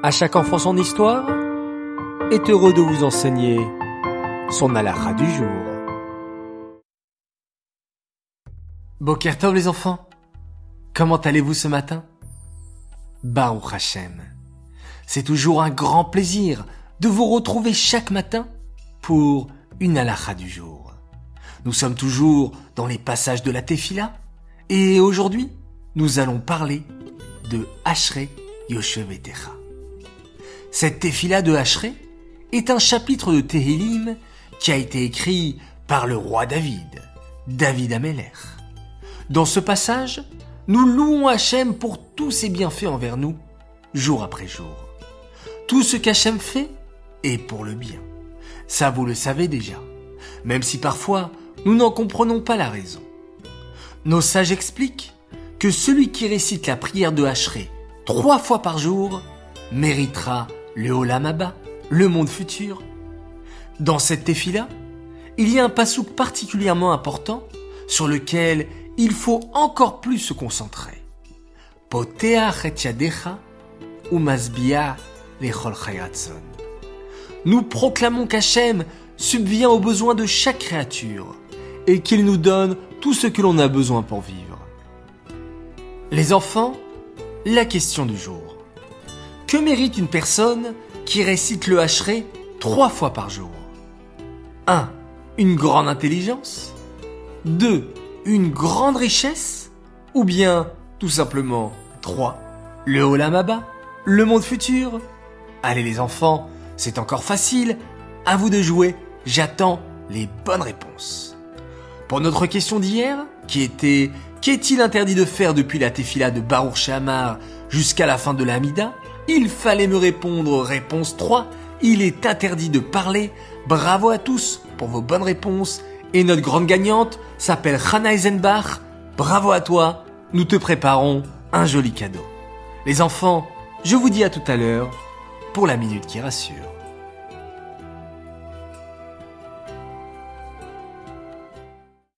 À chaque enfant son histoire est heureux de vous enseigner son halakha du jour. Bokertov les enfants, comment allez-vous ce matin? Baruch Hashem, c'est toujours un grand plaisir de vous retrouver chaque matin pour une halakha du jour. Nous sommes toujours dans les passages de la Tefila et aujourd'hui nous allons parler de Ashrei Yoshevetecha. Cette Tefila de Ashrei est un chapitre de Tehillim qui a été écrit par le roi David, David Ameler. Dans ce passage, nous louons Hachem pour tous ses bienfaits envers nous, jour après jour. Tout ce qu'Hachem fait est pour le bien. Ça vous le savez déjà, même si parfois nous n'en comprenons pas la raison. Nos sages expliquent que celui qui récite la prière de Hachré trois fois par jour méritera le Olam le monde futur. Dans cette tefila, il y a un pasouk particulièrement important sur lequel il faut encore plus se concentrer. Nous proclamons qu'Hachem subvient aux besoins de chaque créature et qu'il nous donne tout ce que l'on a besoin pour vivre. Les enfants, la question du jour. Que mérite une personne qui récite le hacheret trois fois par jour? 1. Une grande intelligence? 2. Une grande richesse? Ou bien, tout simplement, 3. Le Olamaba Le monde futur? Allez les enfants, c'est encore facile. À vous de jouer. J'attends les bonnes réponses. Pour notre question d'hier, qui était Qu'est-il interdit de faire depuis la tefila de Baruch Shamar jusqu'à la fin de l'Amida? Il fallait me répondre réponse 3. Il est interdit de parler. Bravo à tous pour vos bonnes réponses. Et notre grande gagnante s'appelle Hannah Eisenbach. Bravo à toi. Nous te préparons un joli cadeau. Les enfants, je vous dis à tout à l'heure pour la minute qui rassure.